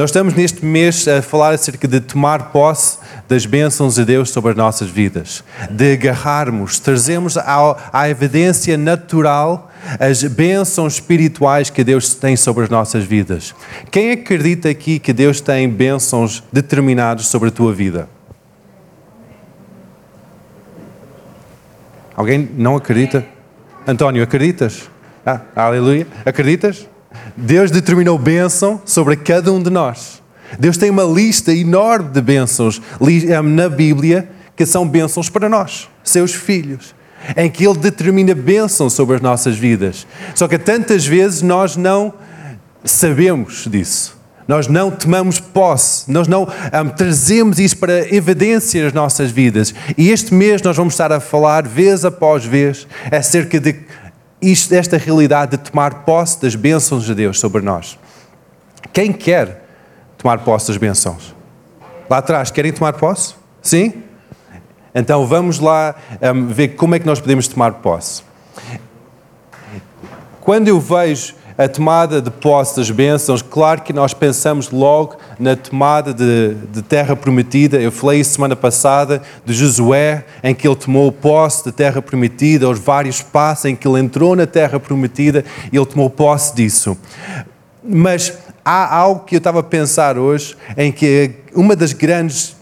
Nós estamos neste mês a falar acerca de tomar posse das bênçãos de Deus sobre as nossas vidas, de agarrarmos, trazemos à, evidência natural as bênçãos espirituais que Deus tem sobre as nossas vidas. Quem acredita aqui que Deus tem bênçãos determinados sobre a tua vida? Alguém não acredita? António, acreditas? Ah, aleluia. Acreditas? Deus determinou bênção sobre cada um de nós. Deus tem uma lista enorme de bênçãos eh, na Bíblia que são bênçãos para nós, seus filhos, em que Ele determina bênção sobre as nossas vidas. Só que tantas vezes nós não sabemos disso. Nós não tomamos posse, nós não um, trazemos isso para evidência nas nossas vidas. E este mês nós vamos estar a falar, vez após vez, acerca de isto, esta realidade de tomar posse das bênçãos de Deus sobre nós. Quem quer tomar posse das bênçãos? Lá atrás, querem tomar posse? Sim? Então vamos lá um, ver como é que nós podemos tomar posse. Quando eu vejo a tomada de posse das bênçãos, claro que nós pensamos logo na tomada de, de, terra prometida. Eu falei semana passada de Josué, em que ele tomou posse da terra prometida, os vários passos em que ele entrou na terra prometida e ele tomou posse disso. Mas há algo que eu estava a pensar hoje, em que uma das grandes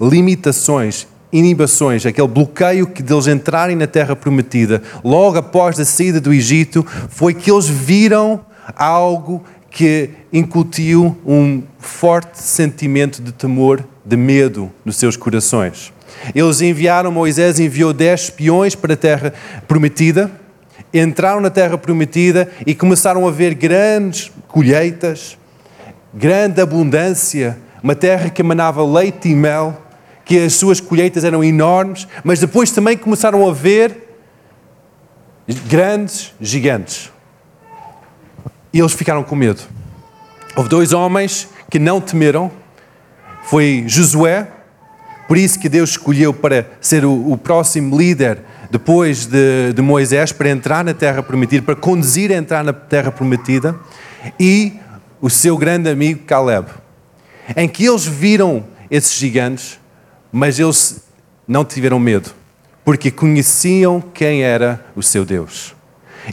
limitações inibições, aquele bloqueio que deles entrarem na terra prometida, logo após a saída do Egito, foi que eles viram algo que incutiu um forte sentimento de temor, de medo nos seus corações. Eles enviaram, Moisés enviou dez espiões para a terra prometida, entraram na terra prometida e começaram a ver grandes colheitas, grande abundância, uma terra que emanava leite e mel, que as suas colheitas eram enormes, mas depois também começaram a ver grandes gigantes. E eles ficaram com medo. Houve dois homens que não temeram. Foi Josué, por isso que Deus escolheu para ser o, o próximo líder depois de, de, Moisés para entrar na terra prometida, para conduzir a entrar na terra prometida, e o seu grande amigo Caleb, em que eles viram esses gigantes mas eles não tiveram medo, porque conheciam quem era o seu Deus.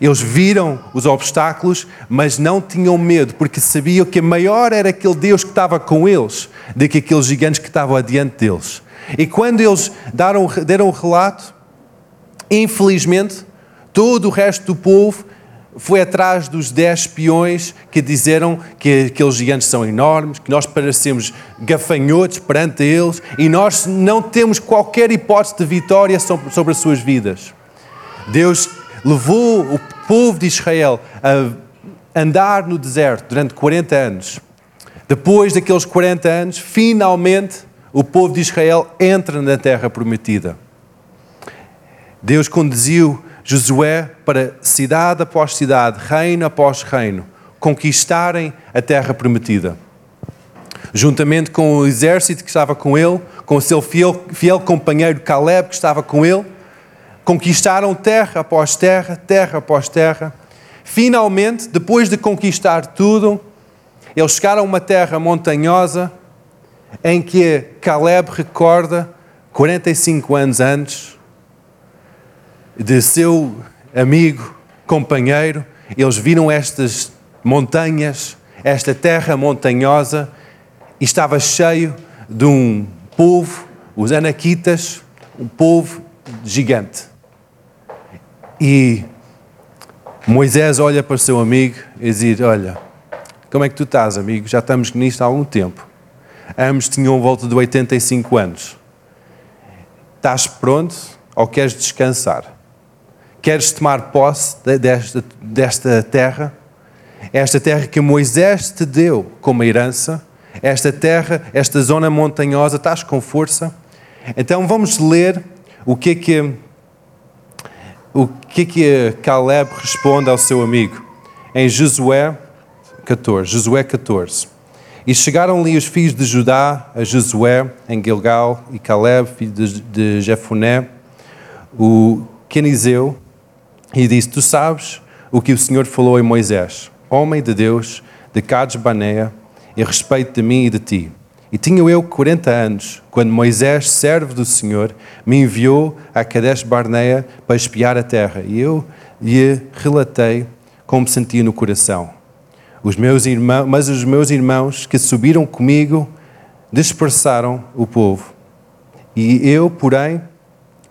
Eles viram os obstáculos, mas não tinham medo, porque sabiam que maior era aquele Deus que estava com eles do que aqueles gigantes que estavam adiante deles. E quando eles deram, deram o relato, infelizmente, todo o resto do povo foi atrás dos dez espiões que disseram que aqueles gigantes são enormes, que nós parecemos gafanhotos perante eles e nós não temos qualquer hipótese de vitória sobre as suas vidas. Deus levou o povo de Israel a andar no deserto durante 40 anos. Depois daqueles 40 anos, finalmente o povo de Israel entra na terra prometida. Deus conduziu Josué para cidade após cidade, reino após reino, conquistarem a terra prometida. Juntamente com o exército que estava com ele, com o seu fiel, fiel companheiro Caleb que estava com ele, conquistaram terra após terra, terra após terra. Finalmente, depois de conquistar tudo, eles chegaram a uma terra montanhosa em que Caleb recorda 45 anos antes de seu amigo, companheiro, eles viram estas montanhas, esta terra montanhosa, e estava cheio de um povo, os Anaquitas, um povo gigante. E Moisés olha para o seu amigo e diz: Olha, como é que tu estás, amigo? Já estamos nisto há algum tempo. Ambos tinham volta de 85 anos. Estás pronto ou queres descansar? Queres tomar posse desta, desta terra? Esta terra que Moisés te deu como herança, esta terra, esta zona montanhosa, estás com força? Então vamos ler o que é que, o que, é que Caleb responde ao seu amigo em Josué 14. Josué 14. E chegaram ali os filhos de Judá a Josué em Gilgal e Caleb, filho de, Jefoné, o Quenizeu, e disse: Tu sabes o que o Senhor falou em Moisés, homem de Deus, de Cades Baneia, em respeito de mim e de ti. E tinha eu 40 anos, quando Moisés, servo do Senhor, me enviou a Kadesh Barnea para espiar a terra. E eu lhe relatei como sentia no coração. Os meus irmãos, mas os meus irmãos que subiram comigo dispersaram o povo. E eu, porém,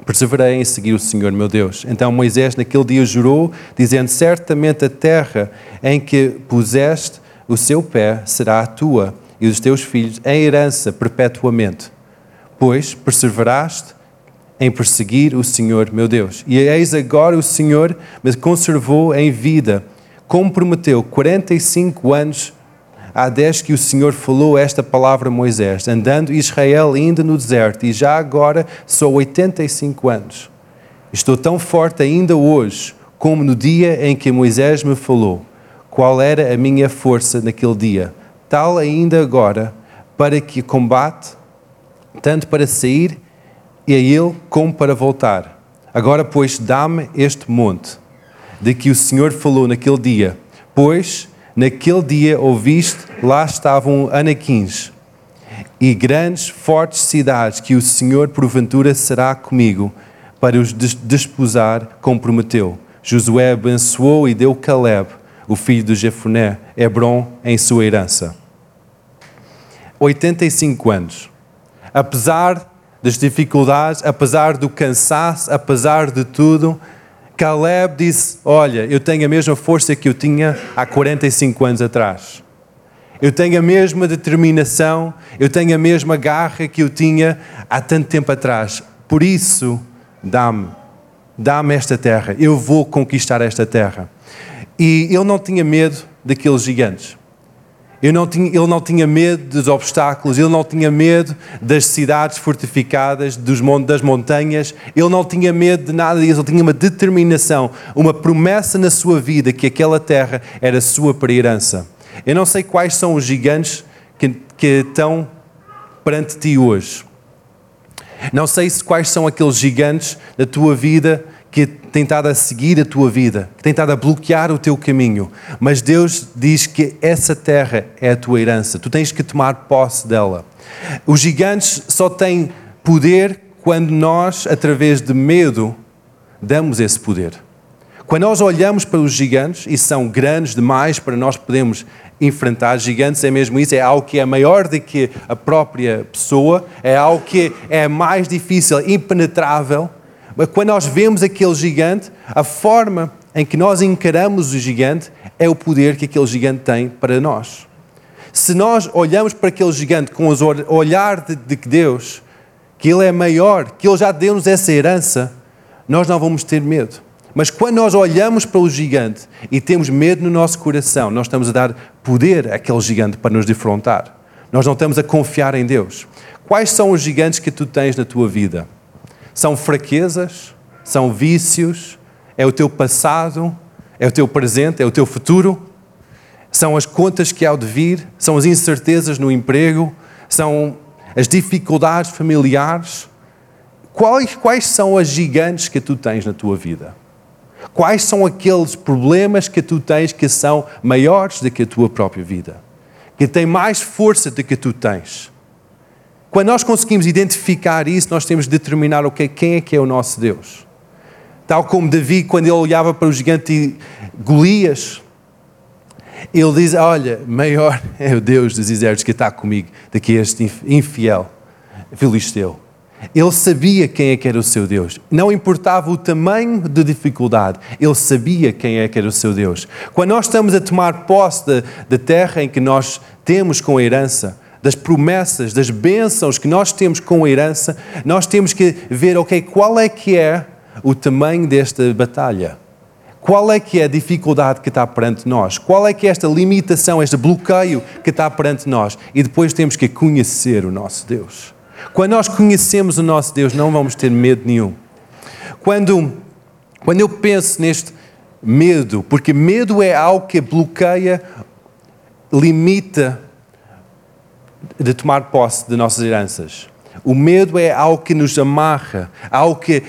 perseverei em seguir o Senhor meu Deus. Então Moisés naquele dia jurou, dizendo: Certamente a terra em que puseste o seu pé será a tua e os teus filhos em herança perpetuamente, pois perseveraste em perseguir o Senhor meu Deus. E eis agora o Senhor me conservou em vida, como prometeu, 45 anos há desde que o Senhor falou esta palavra a Moisés, andando Israel ainda no deserto, e já agora sou 85 anos. Estou tão forte ainda hoje como no dia em que Moisés me falou. Qual era a minha força naquele dia? tal ainda agora, para que combate, tanto para sair e a ele como para voltar. Agora, pois, dá-me este monte, de que o Senhor falou naquele dia, pois naquele dia ouviste, lá estavam anaquins e grandes, fortes cidades, que o Senhor porventura será comigo, para os desposar, como prometeu. Josué abençoou e deu Caleb, o filho de Jefoné, Hebron, em sua herança. 85 anos. Apesar das dificuldades, apesar do cansaço, apesar de tudo, Caleb disse: Olha, eu tenho a mesma força que eu tinha há 45 anos atrás. Eu tenho a mesma determinação, eu tenho a mesma garra que eu tinha há tanto tempo atrás. Por isso, dá-me, dá-me esta terra. Eu vou conquistar esta terra. E ele não tinha medo daqueles gigantes. Não tinha, ele não tinha medo dos obstáculos, ele não tinha medo das cidades fortificadas, dos, das montanhas, ele não tinha medo de nada disso, ele tinha uma determinação, uma promessa na sua vida que aquela terra era sua para herança. Eu não sei quais são os gigantes que, que estão perante ti hoje. Não sei se quais são aqueles gigantes da tua vida que tem estado a seguir a tua vida, que tem estado a bloquear o teu caminho. Mas Deus diz que essa terra é a tua herança, tu tens que tomar posse dela. Os gigantes só têm poder quando nós, através de medo, damos esse poder. Quando nós olhamos para os gigantes, e são grandes demais para nós podermos enfrentar gigantes, é mesmo isso, é algo que é maior do que a própria pessoa, é algo que é mais difícil, impenetrável quando nós vemos aquele gigante, a forma em que nós encaramos o gigante é o poder que aquele gigante tem para nós. Se nós olhamos para aquele gigante com o olhar de, de Deus, que Ele é maior, que Ele já deu-nos essa herança, nós não vamos ter medo. Mas quando nós olhamos para o gigante e temos medo no nosso coração, nós estamos a dar poder àquele gigante para nos defrontar. Nós não estamos a confiar em Deus. Quais são os gigantes que tu tens na tua vida? São fraquezas, são vícios, é o teu passado, é o teu presente, é o teu futuro, são as contas que há de vir, são as incertezas no emprego, são as dificuldades familiares. Quais, quais são as gigantes que tu tens na tua vida? Quais são aqueles problemas que tu tens que são maiores do que a tua própria vida? Que têm mais força do que tu tens? Quando nós conseguimos identificar isso, nós temos de determinar okay, quem é que é o nosso Deus. Tal como Davi, quando ele olhava para o gigante Golias, ele diz: Olha, maior é o Deus dos exércitos que está comigo do que este infiel filisteu. Ele sabia quem é que era o seu Deus. Não importava o tamanho da dificuldade, ele sabia quem é que era o seu Deus. Quando nós estamos a tomar posse da terra em que nós temos com a herança, das promessas, das bênçãos que nós temos com a herança, nós temos que ver, ok, qual é que é o tamanho desta batalha? Qual é que é a dificuldade que está perante nós? Qual é que é esta limitação, este bloqueio que está perante nós? E depois temos que conhecer o nosso Deus. Quando nós conhecemos o nosso Deus, não vamos ter medo nenhum. Quando, quando eu penso neste medo, porque medo é algo que bloqueia, limita de tomar posse de nossas heranças. O medo é algo que nos amarra, algo que,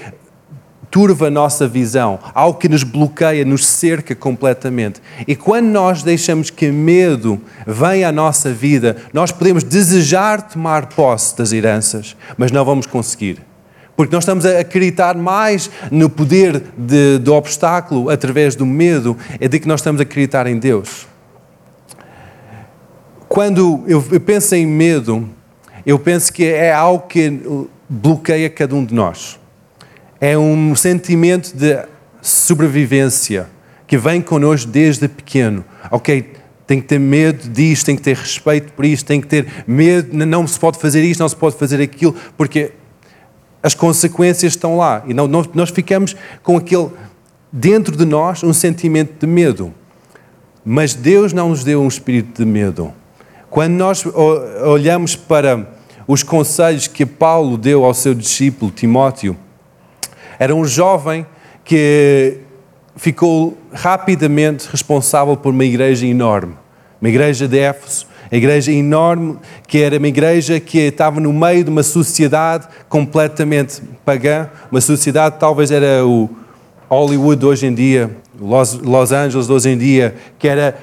turva a nossa visão, algo que nos bloqueia, nos cerca completamente. E quando nós deixamos que medo venha à nossa vida, nós podemos desejar tomar posse das heranças, mas não vamos conseguir. Porque nós estamos a acreditar mais no poder de, do obstáculo através do medo, é de que nós estamos a acreditar em Deus. Quando eu, penso em medo, eu penso que é algo que bloqueia cada um de nós. É um sentimento de sobrevivência que vem connosco desde pequeno. Ok, tem que ter medo disto, tem que ter respeito por isto, tem que ter medo, não se pode fazer isto, não se pode fazer aquilo, porque as consequências estão lá. E não, nós ficamos com aquele, dentro de nós, um sentimento de medo. Mas Deus não nos deu um espírito de medo. Quando nós olhamos para os conselhos que Paulo deu ao seu discípulo Timóteo, era um jovem que ficou rapidamente responsável por uma igreja enorme, uma igreja de Éfeso, uma igreja enorme, que era uma igreja que estava no meio de uma sociedade completamente pagã, uma sociedade talvez era o Hollywood hoje em dia, Los, Los Angeles hoje em dia, que era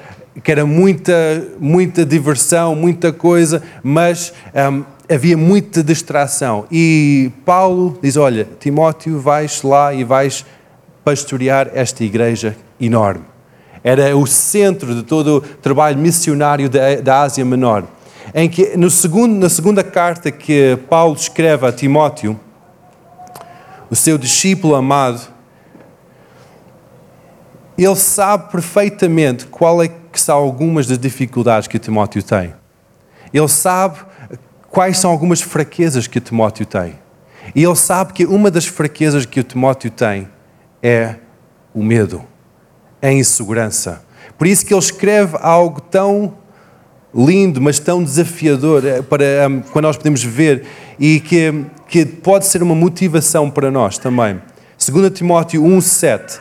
que era muita, muita diversão, muita coisa, mas um, havia muita distração. E Paulo diz: Olha, Timóteo, vais lá e vais pastorear esta igreja enorme. Era o centro de todo o trabalho missionário da, da Ásia Menor. Em que, no segundo, na segunda carta que Paulo escreve a Timóteo, o seu discípulo amado, ele sabe perfeitamente qual é que são algumas das dificuldades que Timóteo tem. Ele sabe quais são algumas fraquezas que Timóteo tem. E ele sabe que uma das fraquezas que o Timóteo tem é o medo, é a insegurança. Por isso que ele escreve algo tão lindo, mas tão desafiador eh, para um, quando nós podemos ver e que, que pode ser uma motivação para nós também. 2 Timóteo 1,7.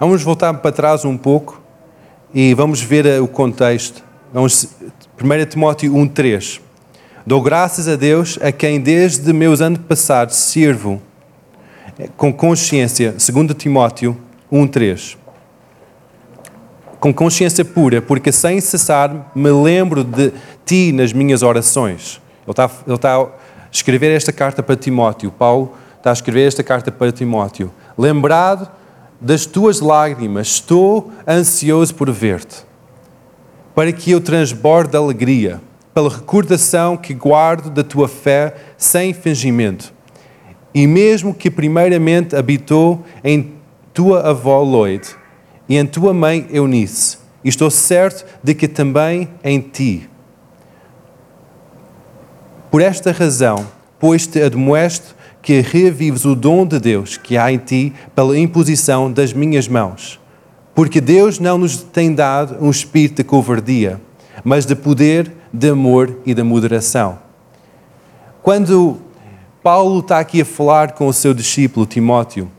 Vamos voltar para trás um pouco e vamos ver eh, o contexto. Vamos, 1 Timóteo 1,3. Dou graças a Deus a quem desde meus antepassados sirvo com consciência, 2 Timóteo 1,3. Com consciência pura, porque sem cessar me lembro de ti nas minhas orações. Ele está, ele está a escrever esta carta para Timóteo. Paulo está a escrever esta carta para Timóteo. Lembrado das tuas lágrimas, estou ansioso por ver-te, para que eu transborde de alegria, pela recordação que guardo da tua fé sem fingimento e mesmo que primeiramente habitou em tua avó Lloyd e em tua mãe Eunice, estou certo de que também em ti. Por esta razão, pois te admoesto que revives o dom de Deus que há em ti pela imposição das minhas mãos. Porque Deus não nos tem dado um espírito de covardia, mas de poder, de amor e de moderação. Quando Paulo está aqui a falar com o seu discípulo Timóteo.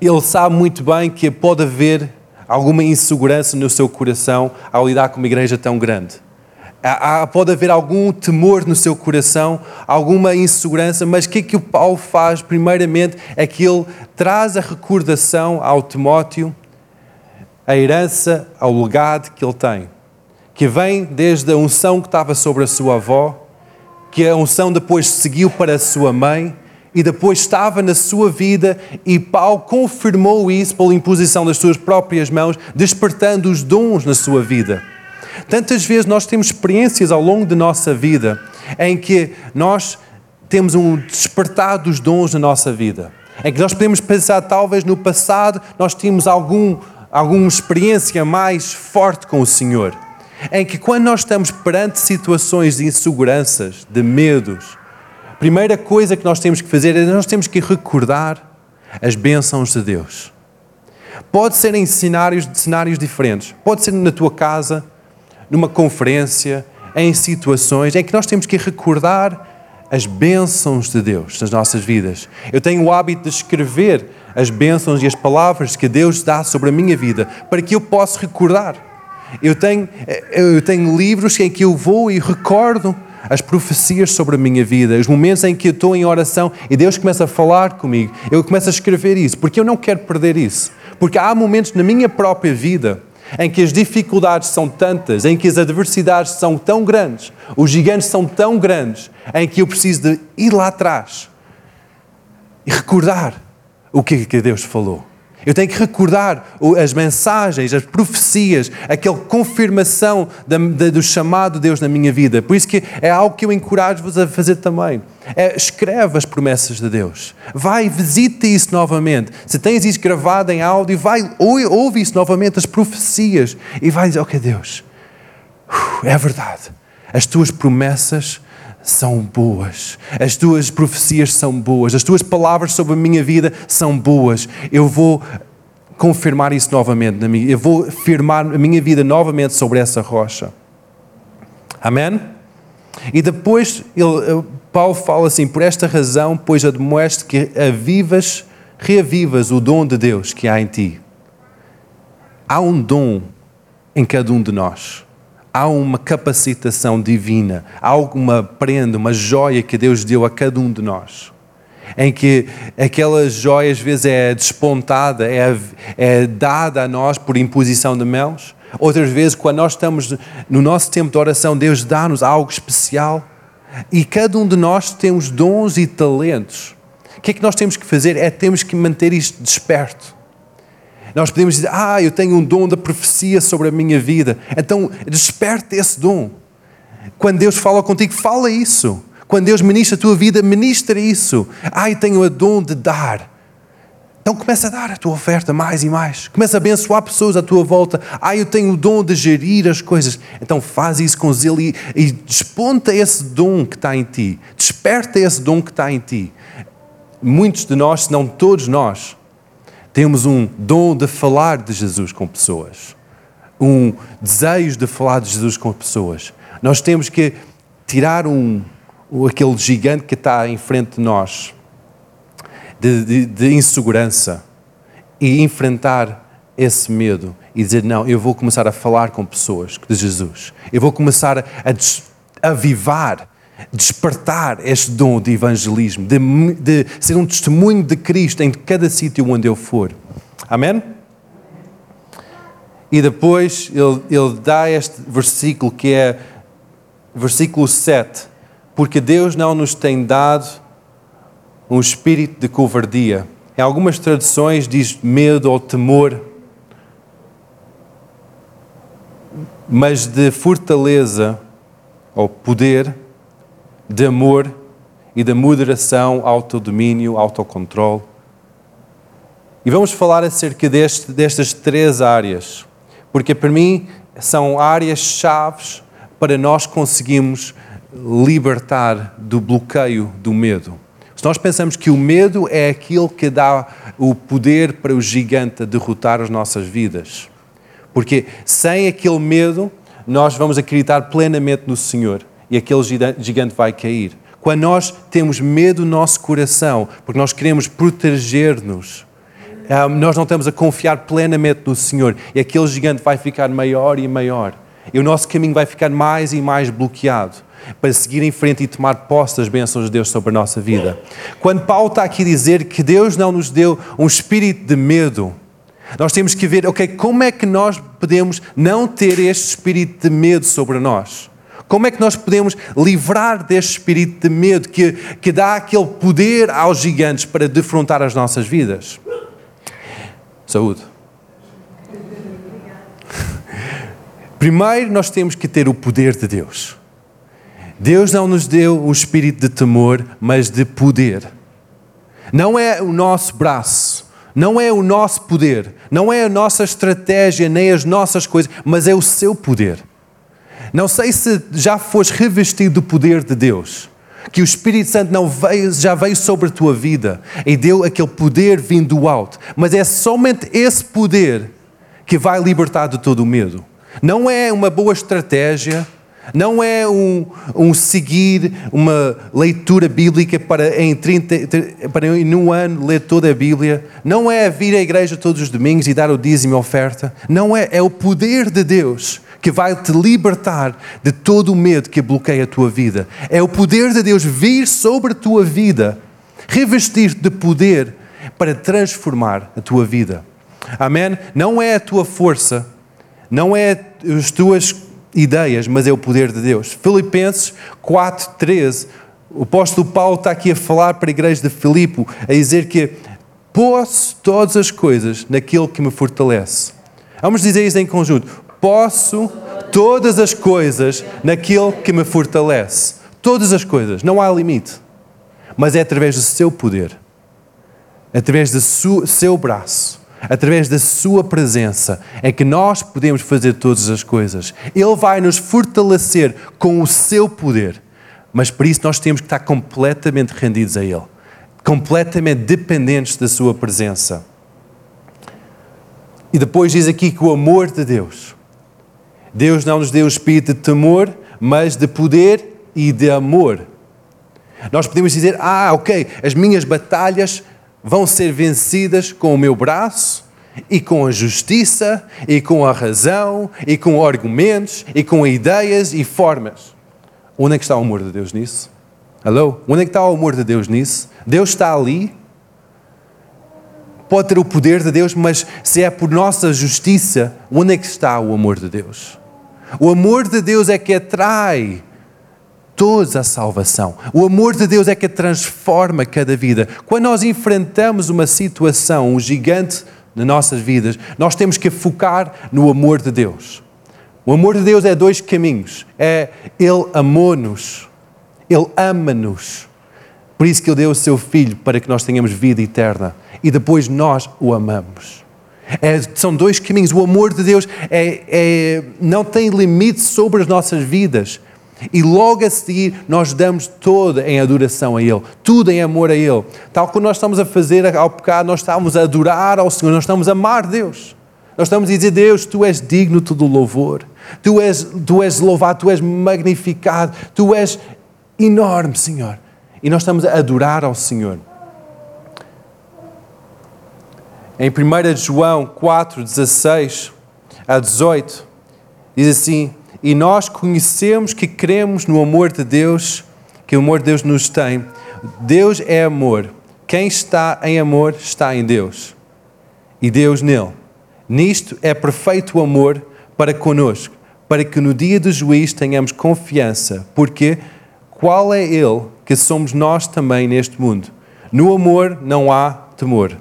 Ele sabe muito bem que pode haver alguma insegurança no seu coração ao lidar com uma igreja tão grande. Pode haver algum temor no seu coração, alguma insegurança, mas o que é que o Paulo faz? Primeiramente é que ele traz a recordação ao Timóteo, a herança, ao legado que ele tem, que vem desde a unção que estava sobre a sua avó, que a unção depois seguiu para a sua mãe e depois estava na sua vida e Paulo confirmou isso pela imposição das suas próprias mãos, despertando os dons na sua vida. Tantas vezes nós temos experiências ao longo da nossa vida em que nós temos um despertar dos dons na nossa vida. Em que nós podemos pensar, talvez no passado nós tínhamos algum, alguma experiência mais forte com o Senhor em que quando nós estamos perante situações de inseguranças, de medos, a primeira coisa que nós temos que fazer é nós temos que recordar as bênçãos de Deus. Pode ser em cenários, cenários diferentes, pode ser na tua casa, numa conferência, em situações em que nós temos que recordar as bênçãos de Deus nas nossas vidas. Eu tenho o hábito de escrever as bênçãos e as palavras que Deus dá sobre a minha vida para que eu possa recordar. Eu tenho, eu tenho livros em que eu vou e recordo as profecias sobre a minha vida, os momentos em que eu estou em oração e Deus começa a falar comigo, eu começo a escrever isso, porque eu não quero perder isso. Porque há momentos na minha própria vida em que as dificuldades são tantas, em que as adversidades são tão grandes, os gigantes são tão grandes, em que eu preciso de ir lá atrás e recordar o que, é que Deus falou. Eu tenho que recordar as mensagens, as profecias, aquela confirmação do chamado de Deus na minha vida. Por isso que é algo que eu encorajo-vos a fazer também. É, escreve as promessas de Deus. Vai, visita isso novamente. Se tens isso gravado em áudio, vai, ouve isso novamente, as profecias. E vai dizer, ok Deus, é verdade. As tuas promessas são boas, as tuas profecias são boas, as tuas palavras sobre a minha vida são boas. Eu vou confirmar isso novamente, eu vou firmar a minha vida novamente sobre essa rocha. Amém? E depois ele, Paulo fala assim: por esta razão, pois admoeste que avivas, reavivas o dom de Deus que há em ti. Há um dom em cada um de nós há uma capacitação divina, há alguma prenda, uma joia que Deus deu a cada um de nós. Em que aquela joia às vezes é despontada, é, é dada a nós por imposição de mãos. Outras vezes, quando nós estamos no nosso tempo de oração, Deus dá-nos algo especial. E cada um de nós temos dons e talentos. O que é que nós temos que fazer? É temos que manter isto desperto nós podemos dizer, ah, eu tenho um dom da profecia sobre a minha vida. Então, desperte esse dom. Quando Deus fala contigo, fala isso. Quando Deus ministra a tua vida, ministra isso. Ah, eu tenho o dom de dar. Então começa a dar a tua oferta mais e mais. Começa a abençoar pessoas à tua volta. Ah, eu tenho o dom de gerir as coisas. Então faz isso com zelo e, e desponta esse dom que está em ti. Desperta esse dom que está em ti. Muitos de nós, se não todos nós, temos um dom de falar de Jesus com pessoas, um desejo de falar de Jesus com pessoas. Nós temos que tirar um, aquele gigante que está em frente de nós, de, de, de insegurança, e enfrentar esse medo e dizer: Não, eu vou começar a falar com pessoas de Jesus, eu vou começar a, a avivar despertar este dom de evangelismo, de, de ser um testemunho de Cristo em cada sítio onde eu for. Amém? E depois ele, ele dá este versículo que é versículo 7. Porque Deus não nos tem dado um espírito de covardia. Em algumas traduções diz medo ou temor, mas de fortaleza ou poder de amor e da moderação, autodomínio, autocontrole. E vamos falar acerca deste, destas três áreas, porque para mim são áreas chaves para nós conseguirmos libertar do bloqueio do medo. Se nós pensamos que o medo é aquilo que dá o poder para o gigante derrotar as nossas vidas, porque sem aquele medo nós vamos acreditar plenamente no Senhor e aquele gigante vai cair. Quando nós temos medo no nosso coração, porque nós queremos proteger-nos, ah, nós não estamos a confiar plenamente no Senhor e aquele gigante vai ficar maior e maior. E o nosso caminho vai ficar mais e mais bloqueado para seguir em frente e tomar posse das bênçãos de Deus sobre a nossa vida. Quando Paulo está aqui a dizer que Deus não nos deu um espírito de medo, nós temos que ver, ok, como é que nós podemos não ter este espírito de medo sobre nós? Como é que nós podemos livrar deste espírito de medo que, que dá aquele poder aos gigantes para defrontar as nossas vidas? Saúde. Primeiro, nós temos que ter o poder de Deus. Deus não nos deu um espírito de temor, mas de poder. Não é o nosso braço, não é o nosso poder, não é a nossa estratégia, nem as nossas coisas, mas é o seu poder. Não sei se já foste revestido do poder de Deus, que o Espírito Santo não veio, já veio sobre a tua vida e deu aquele poder vindo do alto, mas é somente esse poder que vai libertar de todo o medo. Não é uma boa estratégia, não é um, um seguir uma leitura bíblica para em, 30, para em um ano ler toda a Bíblia. Não é vir à igreja todos os domingos e dar o dízimo e oferta. Não é. É o poder de Deus que vai te libertar de todo o medo que bloqueia a tua vida. É o poder de Deus vir sobre a tua vida, revestir-te de poder para transformar a tua vida. Amém? Não é a tua força, não é as tuas ideias, mas é o poder de Deus. Filipenses 4:13. O apóstolo Paulo está aqui a falar para a igreja de Filipe, a dizer que posso todas as coisas naquele que me fortalece. Vamos dizer isso em conjunto. Posso todas as coisas naquele que me fortalece. Todas as coisas, não há limite. Mas é através do seu poder, através do seu braço, através da sua presença, é que nós podemos fazer todas as coisas. Ele vai nos fortalecer com o seu poder. Mas por isso nós temos que estar completamente rendidos a Ele, completamente dependentes da Sua presença. E depois diz aqui que o amor de Deus, Deus não nos deu o espírito de temor, mas de poder e de amor. Nós podemos dizer: ah, ok, as minhas batalhas vão ser vencidas com o meu braço, e com a justiça, e com a razão, e com argumentos, e com ideias e formas. Onde é que está o amor de Deus nisso? Alô? Onde é que está o amor de Deus nisso? Deus está ali. Pode ter o poder de Deus, mas se é por nossa justiça, onde é que está o amor de Deus? O amor de Deus é que atrai todos a salvação. O amor de Deus é que transforma cada vida. Quando nós enfrentamos uma situação, um gigante nas nossas vidas, nós temos que focar no amor de Deus. O amor de Deus é dois caminhos. É Ele amou-nos, Ele ama-nos. Por isso que Ele deu o Seu Filho para que nós tenhamos vida eterna. E depois nós o amamos. É, são dois caminhos. O amor de Deus é, é, não tem limite sobre as nossas vidas. E logo a seguir nós damos toda em adoração a Ele, tudo em amor a Ele. Tal como nós estamos a fazer ao pecado, nós estamos a adorar ao Senhor, nós estamos a amar Deus. Nós estamos a dizer, Deus, Tu és digno do louvor. Tu és, tu és louvado, Tu és magnificado, Tu és enorme, Senhor. E nós estamos a adorar ao Senhor. Em 1 João 4, 16 a 18, diz assim: E nós conhecemos que cremos no amor de Deus, que o amor de Deus nos tem. Deus é amor. Quem está em amor está em Deus. E Deus nele. Nisto é perfeito o amor para conosco, para que no dia do juízo tenhamos confiança, porque qual é Ele que somos nós também neste mundo? No amor não há temor.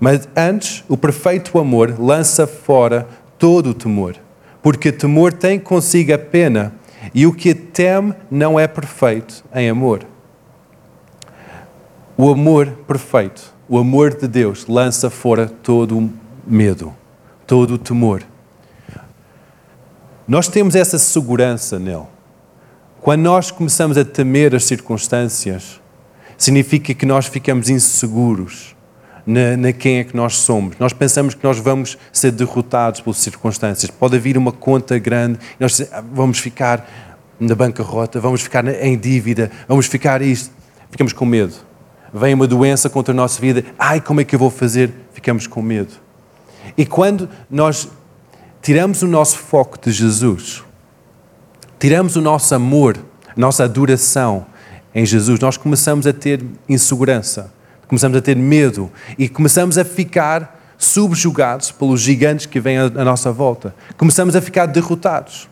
Mas antes, o perfeito amor lança fora todo o temor, porque temor tem consigo a pena, e o que teme não é perfeito em amor. O amor perfeito, o amor de Deus, lança fora todo o medo, todo o temor. Nós temos essa segurança nele. Quando nós começamos a temer as circunstâncias, significa que nós ficamos inseguros na, na, quem é que nós somos. Nós pensamos que nós vamos ser derrotados pelas circunstâncias. Pode vir uma conta grande, nós ah, vamos ficar na bancarrota, vamos ficar em dívida, vamos ficar isto. Ficamos com medo. Vem uma doença contra a nossa vida, ai, como é que eu vou fazer? Ficamos com medo. E quando nós tiramos o nosso foco de Jesus, tiramos o nosso amor, a nossa adoração em Jesus, nós começamos a ter insegurança, começamos a ter medo e começamos a ficar subjugados pelos gigantes que vêm à nossa volta. Começamos a ficar derrotados.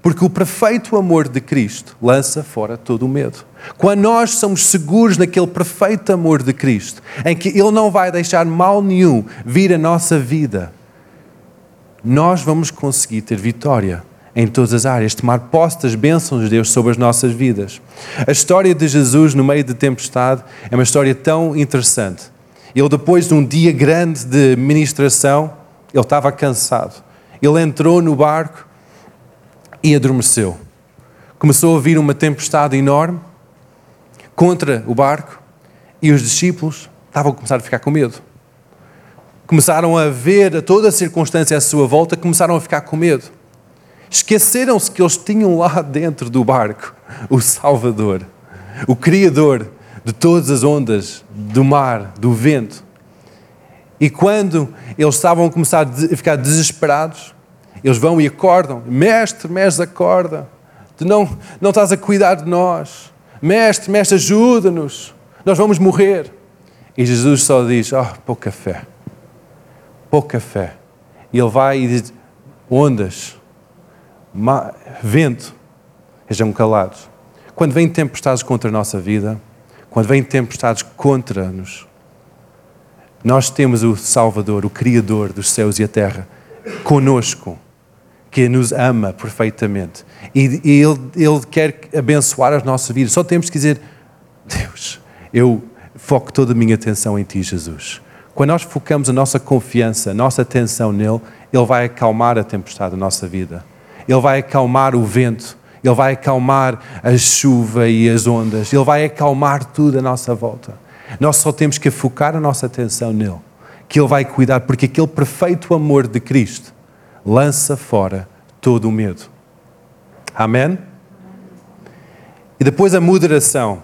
Porque o perfeito amor de Cristo lança fora todo o medo. Quando nós somos seguros naquele perfeito amor de Cristo, em que Ele não vai deixar mal nenhum vir à nossa vida, nós vamos conseguir ter vitória em todas as áreas, tomar posse das bênçãos de Deus sobre as nossas vidas. A história de Jesus no meio de tempestade é uma história tão interessante. Ele, depois de um dia grande de ministração, ele estava cansado. Ele entrou no barco e adormeceu. Começou a vir uma tempestade enorme contra o barco e os discípulos estavam a começar a ficar com medo. Começaram a ver toda a circunstância à sua volta, começaram a ficar com medo. Esqueceram-se que eles tinham lá dentro do barco o Salvador, o Criador de todas as ondas, do mar, do vento. E quando eles estavam a começar a ficar desesperados, Eles vão e acordam. Mestre, mestre, acorda. Tu não, não estás a cuidar de nós. Mestre, mestre, ajuda-nos. Nós vamos morrer. E Jesus só diz: Oh, pouca fé. Pouca fé. E ele vai e diz: Ondas, vento, estejam calados. Quando vem tempestades contra a nossa vida, quando vem tempestades contra-nos, nós temos o Salvador, o Criador dos céus e a terra, conosco, que nos ama perfeitamente. E, e ele, ele quer abençoar as nossas vidas. Só temos que dizer: Deus, eu foco toda a minha atenção em Ti, Jesus. Quando nós focamos a nossa confiança, a nossa atenção nele, Ele vai acalmar a tempestade da nossa vida. Ele vai acalmar o vento, Ele vai acalmar a chuva e as ondas, Ele vai acalmar tudo à nossa volta. Nós só temos que focar a nossa atenção nele, que Ele vai cuidar, porque aquele perfeito amor de Cristo lança fora todo o medo. Amém? E depois a moderação.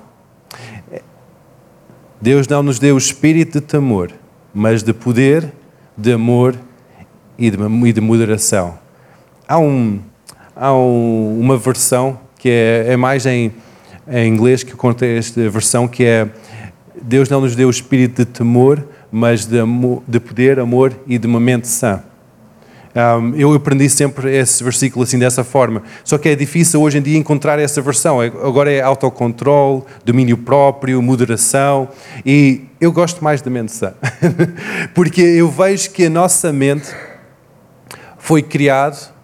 Deus não nos deu o espírito de temor, mas de poder, de amor e de, e de moderação. Há, um, há um, uma versão que é, é mais em, em, inglês que conta esta versão que é Deus não nos deu o espírito de temor, mas de, amor, de poder, amor e de uma mente sã. Um, eu aprendi sempre esse versículo assim dessa forma. Só que é difícil hoje em dia encontrar essa versão. É, agora é autocontrole, domínio próprio, moderação. E eu gosto mais da mente sã. Porque eu vejo que a nossa mente foi criada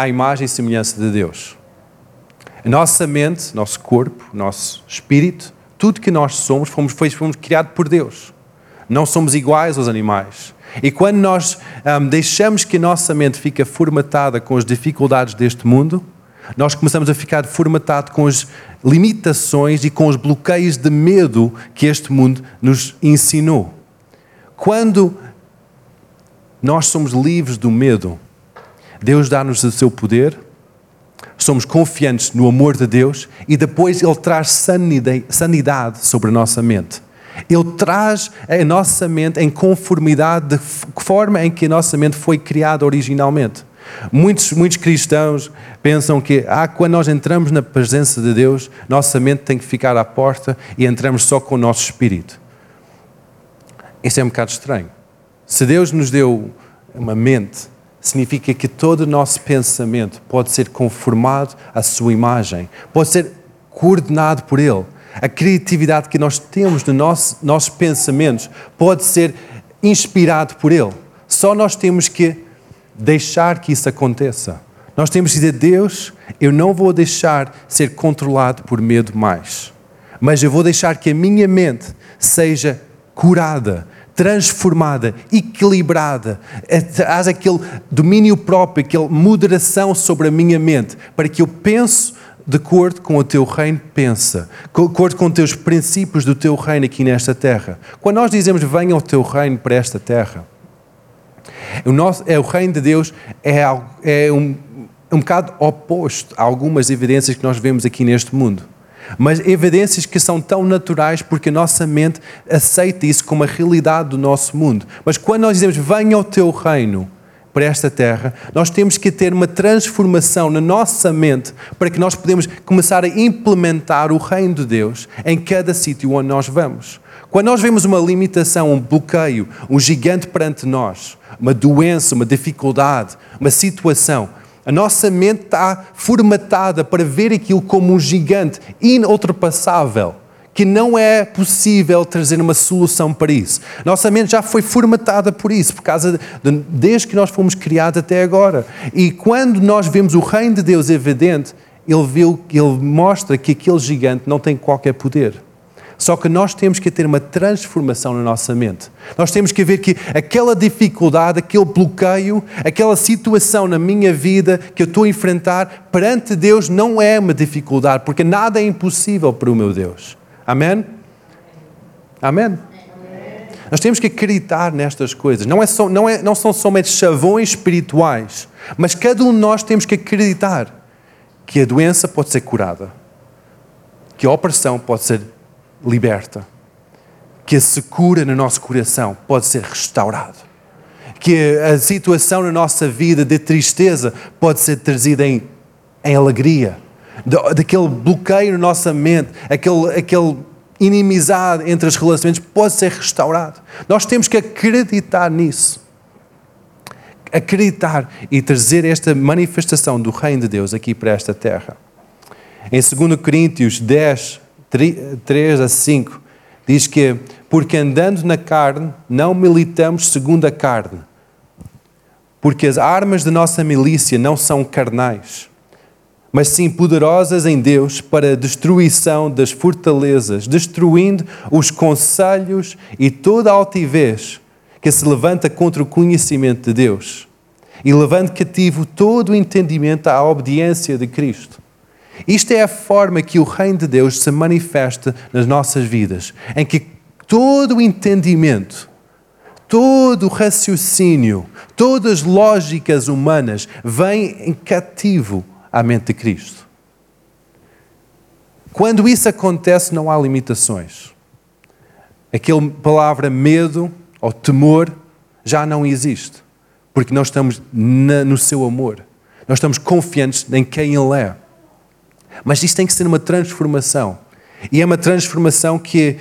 à imagem e semelhança de Deus. A nossa mente, nosso corpo, nosso espírito, tudo que nós somos, fomos, fomos criados por Deus. Não somos iguais aos animais. E quando nós um, deixamos que a nossa mente fique formatada com as dificuldades deste mundo, nós começamos a ficar formatado com as limitações e com os bloqueios de medo que este mundo nos ensinou. Quando nós somos livres do medo, Deus dá-nos o seu poder, somos confiantes no amor de Deus e depois Ele traz sanidade sobre a nossa mente. Ele traz a nossa mente em conformidade da forma em que a nossa mente foi criada originalmente. Muitos, muitos cristãos pensam que ah, quando nós entramos na presença de Deus, nossa mente tem que ficar à porta e entramos só com o nosso espírito. Isso é um bocado estranho. Se Deus nos deu uma mente, significa que todo o nosso pensamento pode ser conformado à sua imagem, pode ser coordenado por Ele a criatividade que nós temos nos nosso, nossos pensamentos pode ser inspirado por Ele. Só nós temos que deixar que isso aconteça. Nós temos que dizer: Deus, eu não vou deixar ser controlado por medo mais, mas eu vou deixar que a minha mente seja curada, transformada, equilibrada, haja aquele domínio próprio, aquela moderação sobre a minha mente, para que eu pense de acordo com o teu reino pensa, de acordo com os teus princípios do teu reino aqui nesta terra. Quando nós dizemos venha o teu reino para esta terra, o, nosso, é, o reino de Deus é, é um, um bocado oposto a algumas evidências que nós vemos aqui neste mundo. Mas evidências que são tão naturais porque a nossa mente aceita isso como a realidade do nosso mundo. Mas quando nós dizemos venha o teu reino, para esta terra, nós temos que ter uma transformação na nossa mente para que nós podemos começar a implementar o reino de Deus em cada sítio onde nós vamos. Quando nós vemos uma limitação, um bloqueio, um gigante perante nós, uma doença, uma dificuldade, uma situação, a nossa mente está formatada para ver aquilo como um gigante inultrapassável que não é possível trazer uma solução para isso. Nossa mente já foi formatada por isso, por causa de, desde que nós fomos criados até agora. E quando nós vemos o reino de Deus evidente, ele viu, ele mostra que aquele gigante não tem qualquer poder. Só que nós temos que ter uma transformação na nossa mente. Nós temos que ver que aquela dificuldade, aquele bloqueio, aquela situação na minha vida que eu estou a enfrentar, perante Deus não é uma dificuldade, porque nada é impossível para o meu Deus. Amém? Amém? Nós temos que acreditar nestas coisas. Não, é só, não, é, não são somente chavões espirituais, mas cada um de nós temos que acreditar que a doença pode ser curada, que a opressão pode ser liberta, que a secura no nosso coração pode ser restaurado, que a situação na nossa vida de tristeza pode ser trazida em, em alegria. Daquele bloqueio na nossa mente, aquele, aquele inimizade entre os relacionamentos pode ser restaurado. Nós temos que acreditar nisso. Acreditar e trazer esta manifestação do Reino de Deus aqui para esta terra. Em 2 Coríntios 10, 3 a 5, diz que, porque andando na carne, não militamos segundo a carne, porque as armas de nossa milícia não são carnais, mas sim poderosas em Deus para a destruição das fortalezas, destruindo os conselhos e toda a altivez que se levanta contra o conhecimento de Deus, e levando cativo todo o entendimento à obediência de Cristo. Isto é a forma que o Reino de Deus se manifesta nas nossas vidas, em que todo o entendimento, todo o raciocínio, todas as lógicas humanas vêm em cativo à mente de Cristo. Quando isso acontece, não há limitações. Aquela palavra medo ou temor já não existe, porque nós estamos no seu amor. Nós estamos confiantes em quem Ele é. Mas isto tem que ser uma transformação. E é uma transformação que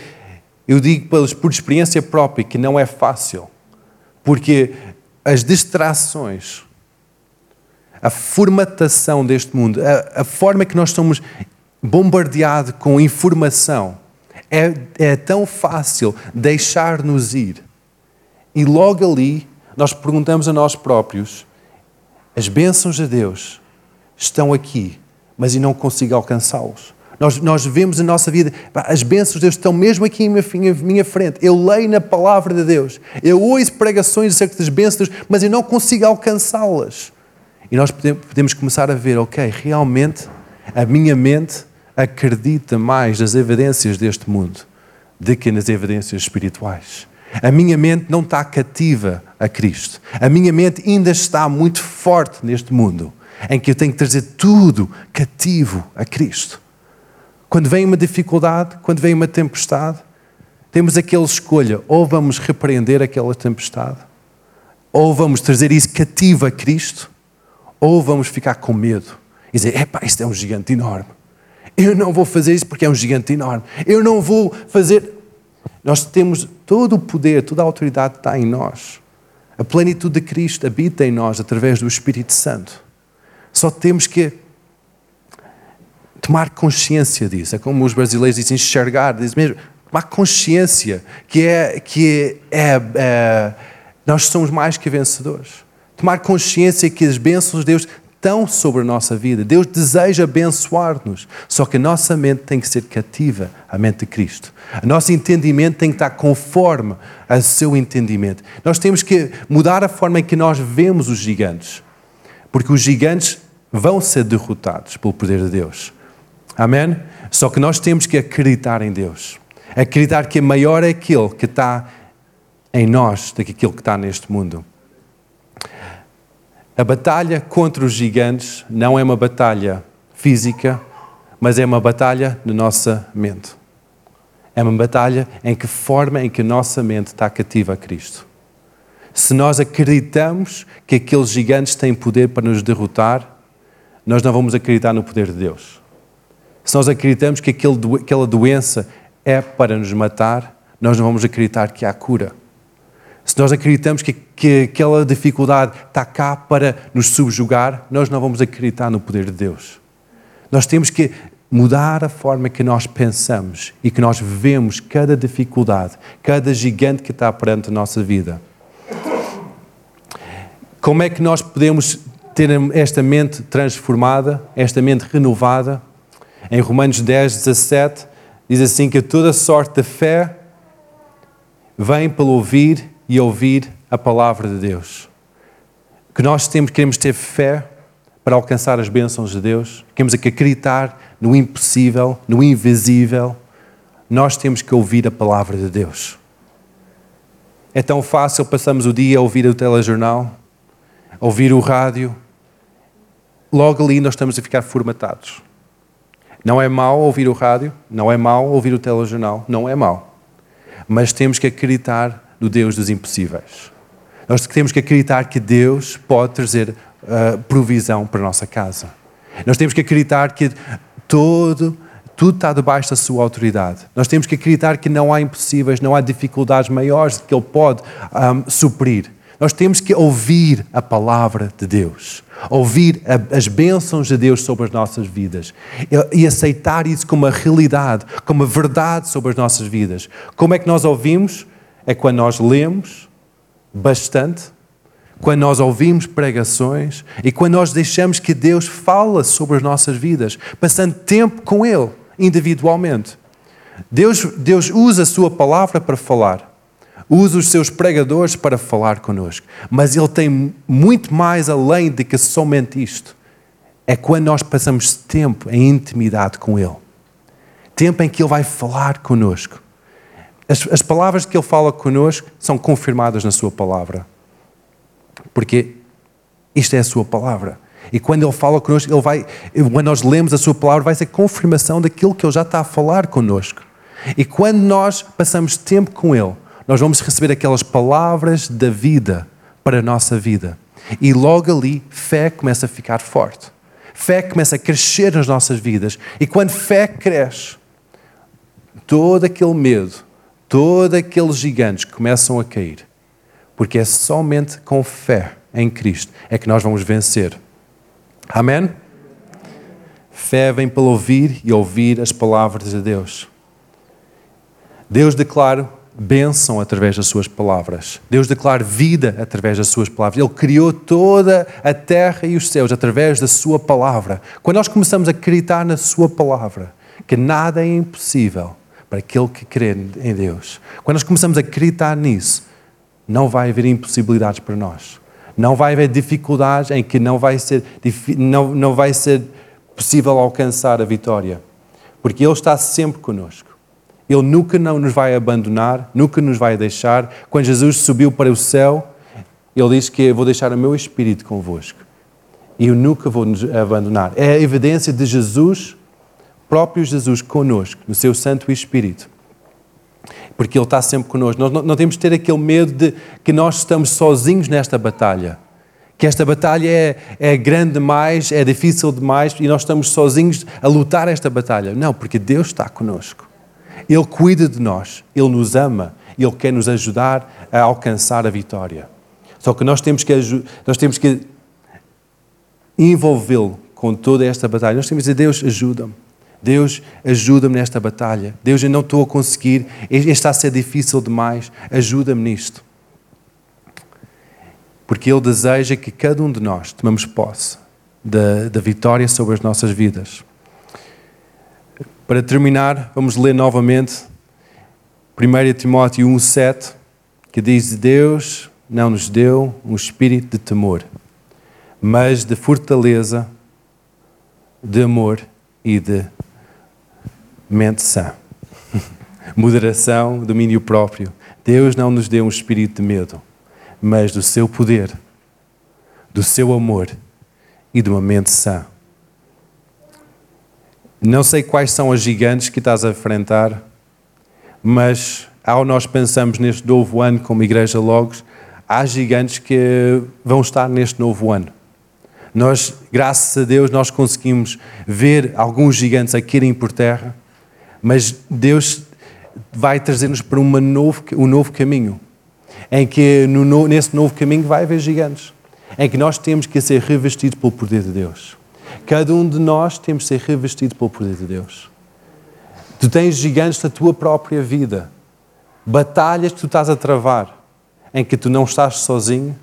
eu digo por experiência própria que não é fácil. Porque as distrações, a formatação deste mundo, a, a forma que nós somos bombardeados com informação, é, é tão fácil deixar-nos ir. E logo ali nós perguntamos a nós próprios: as bênçãos de Deus estão aqui, mas eu não consigo alcançá-los. Nós, nós vemos a nossa vida, as bênçãos de Deus estão mesmo aqui em minha, minha frente. Eu leio na palavra de Deus, eu ouço pregações acerca das bênçãos mas eu não consigo alcançá-las. E nós podemos começar a ver, ok, realmente a minha mente acredita mais nas evidências deste mundo do que nas evidências espirituais. A minha mente não está cativa a Cristo. A minha mente ainda está muito forte neste mundo, em que eu tenho que trazer tudo cativo a Cristo. Quando vem uma dificuldade, quando vem uma tempestade, temos aquela escolha: ou vamos repreender aquela tempestade, ou vamos trazer isso cativo a Cristo, ou vamos ficar com medo e dizer: epá, isto é um gigante enorme. Eu não vou fazer isso porque é um gigante enorme. Eu não vou fazer. Nós temos todo o poder, toda a autoridade está em nós. A plenitude de Cristo habita em nós através do Espírito Santo. Só temos que tomar consciência disso. É como os brasileiros dizem, enxergar, dizem mesmo, tomar consciência que é que é, é, nós somos mais que vencedores tomar consciência que as bênçãos de Deus estão sobre a nossa vida. Deus deseja abençoar-nos, só que a nossa mente tem que ser cativa à mente de Cristo. O nosso entendimento tem que estar conforme ao seu entendimento. Nós temos que mudar a forma em que nós vemos os gigantes, porque os gigantes vão ser derrotados pelo poder de Deus. Amém? Só que nós temos que acreditar em Deus. Acreditar que maior é aquele que está em nós do que aquele que está neste mundo. A batalha contra os gigantes não é uma batalha física, mas é uma batalha na nossa mente. É uma batalha em que forma em que a nossa mente está cativa a Cristo. Se nós acreditamos que aqueles gigantes têm poder para nos derrotar, nós não vamos acreditar no poder de Deus. Se nós acreditamos que aquela doença é para nos matar, nós não vamos acreditar que há cura. Se nós acreditamos que, que aquela dificuldade está cá para nos subjugar, nós não vamos acreditar no poder de Deus. Nós temos que mudar a forma que nós pensamos e que nós vemos cada dificuldade, cada gigante que está perante a nossa vida. Como é que nós podemos ter esta mente transformada, esta mente renovada? Em Romanos 10, 17, diz assim que toda sorte de fé vem pelo ouvir e ouvir a palavra de Deus. Que nós temos, queremos ter fé para alcançar as bênçãos de Deus, queremos acreditar no impossível, no invisível, nós temos que ouvir a palavra de Deus. É tão fácil, passamos o dia a ouvir o telejornal, ouvir o rádio, logo ali nós estamos a ficar formatados. Não é mau ouvir o rádio, não é mau ouvir o telejornal, não é mau. Mas temos que acreditar do Deus dos impossíveis. Nós temos que acreditar que Deus pode trazer uh, provisão para a nossa casa. Nós temos que acreditar que todo, tudo está debaixo da sua autoridade. Nós temos que acreditar que não há impossíveis, não há dificuldades maiores que Ele pode um, suprir. Nós temos que ouvir a palavra de Deus, ouvir a, as bênçãos de Deus sobre as nossas vidas e, e aceitar isso como uma realidade, como uma verdade sobre as nossas vidas. Como é que nós ouvimos? É quando nós lemos bastante, quando nós ouvimos pregações e quando nós deixamos que Deus fala sobre as nossas vidas, passando tempo com Ele, individualmente. Deus, Deus usa a Sua palavra para falar usa os seus pregadores para falar connosco. Mas ele tem muito mais além de que somente isto. É quando nós passamos tempo em intimidade com ele. Tempo em que ele vai falar connosco. As, as palavras que ele fala connosco são confirmadas na sua palavra. Porque isto é a sua palavra. E quando ele fala connosco, ele vai, quando nós lemos a sua palavra, vai ser confirmação daquilo que ele já está a falar connosco. E quando nós passamos tempo com ele, nós vamos receber aquelas palavras da vida para a nossa vida. E logo ali, fé começa a ficar forte. Fé começa a crescer nas nossas vidas. E quando fé cresce, todo aquele medo, todos aqueles gigantes começam a cair. Porque é somente com fé em Cristo é que nós vamos vencer. Amém? Fé vem pelo ouvir e ouvir as palavras de Deus. Deus declara bênção através das suas palavras. Deus declara vida através das suas palavras. Ele criou toda a terra e os céus através da sua palavra. Quando nós começamos a acreditar na sua palavra, que nada é impossível para aquele que crê em Deus. Quando nós começamos a acreditar nisso, não vai haver impossibilidades para nós. Não vai haver dificuldades em que não vai ser, não, não vai ser possível alcançar a vitória. Porque Ele está sempre conosco. Ele nunca não nos vai abandonar, nunca nos vai deixar. Quando Jesus subiu para o céu, ele disse que eu vou deixar o meu espírito convosco. E eu nunca vou nos abandonar. É a evidência de Jesus, próprio Jesus conosco, no seu Santo Espírito. Porque Ele está sempre conosco. Nós não, não temos de ter aquele medo de que nós estamos sozinhos nesta batalha. Que esta batalha é, é grande demais, é difícil demais e nós estamos sozinhos a lutar esta batalha. Não, porque Deus está conosco. Ele cuida de nós, Ele nos ama, Ele quer nos ajudar a alcançar a vitória. Só que nós temos que, nós temos que envolvê-lo com toda esta batalha. Nós temos que dizer: Deus, ajuda-me. Deus, ajuda-me nesta batalha. Deus, eu não estou a conseguir. Este está a ser difícil demais. Ajuda-me nisto. Porque Ele deseja que cada um de nós tomemos posse da, da vitória sobre as nossas vidas. Para terminar, vamos ler novamente 1 Timóteo 1,7, que diz: Deus não nos deu um espírito de temor, mas de fortaleza, de amor e de mente sã. Moderação, domínio próprio. Deus não nos deu um espírito de medo, mas do seu poder, do seu amor e de uma mente sã. Não sei quais são as gigantes que estás a enfrentar, mas ao nós pensamos neste novo ano como Igreja Logos, há gigantes que vão estar neste novo ano. Nós, graças a Deus, nós conseguimos ver alguns gigantes a caírem por terra, mas Deus vai trazer-nos para uma novo, um novo caminho, em que no, nesse novo caminho vai haver gigantes, em que nós temos que ser revestidos pelo poder de Deus. Cada um de nós temos de ser revestido pelo poder de Deus. Tu tens gigantes da tua própria vida, batalhas que tu estás a travar, em que tu não estás sozinho,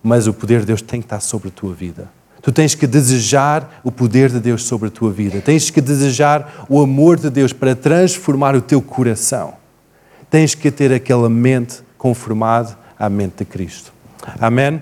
mas o poder de Deus tem que estar sobre a tua vida. Tu tens que desejar o poder de Deus sobre a tua vida. Tens que desejar o amor de Deus para transformar o teu coração. Tens que ter aquela mente conformada à mente de Cristo. Amém?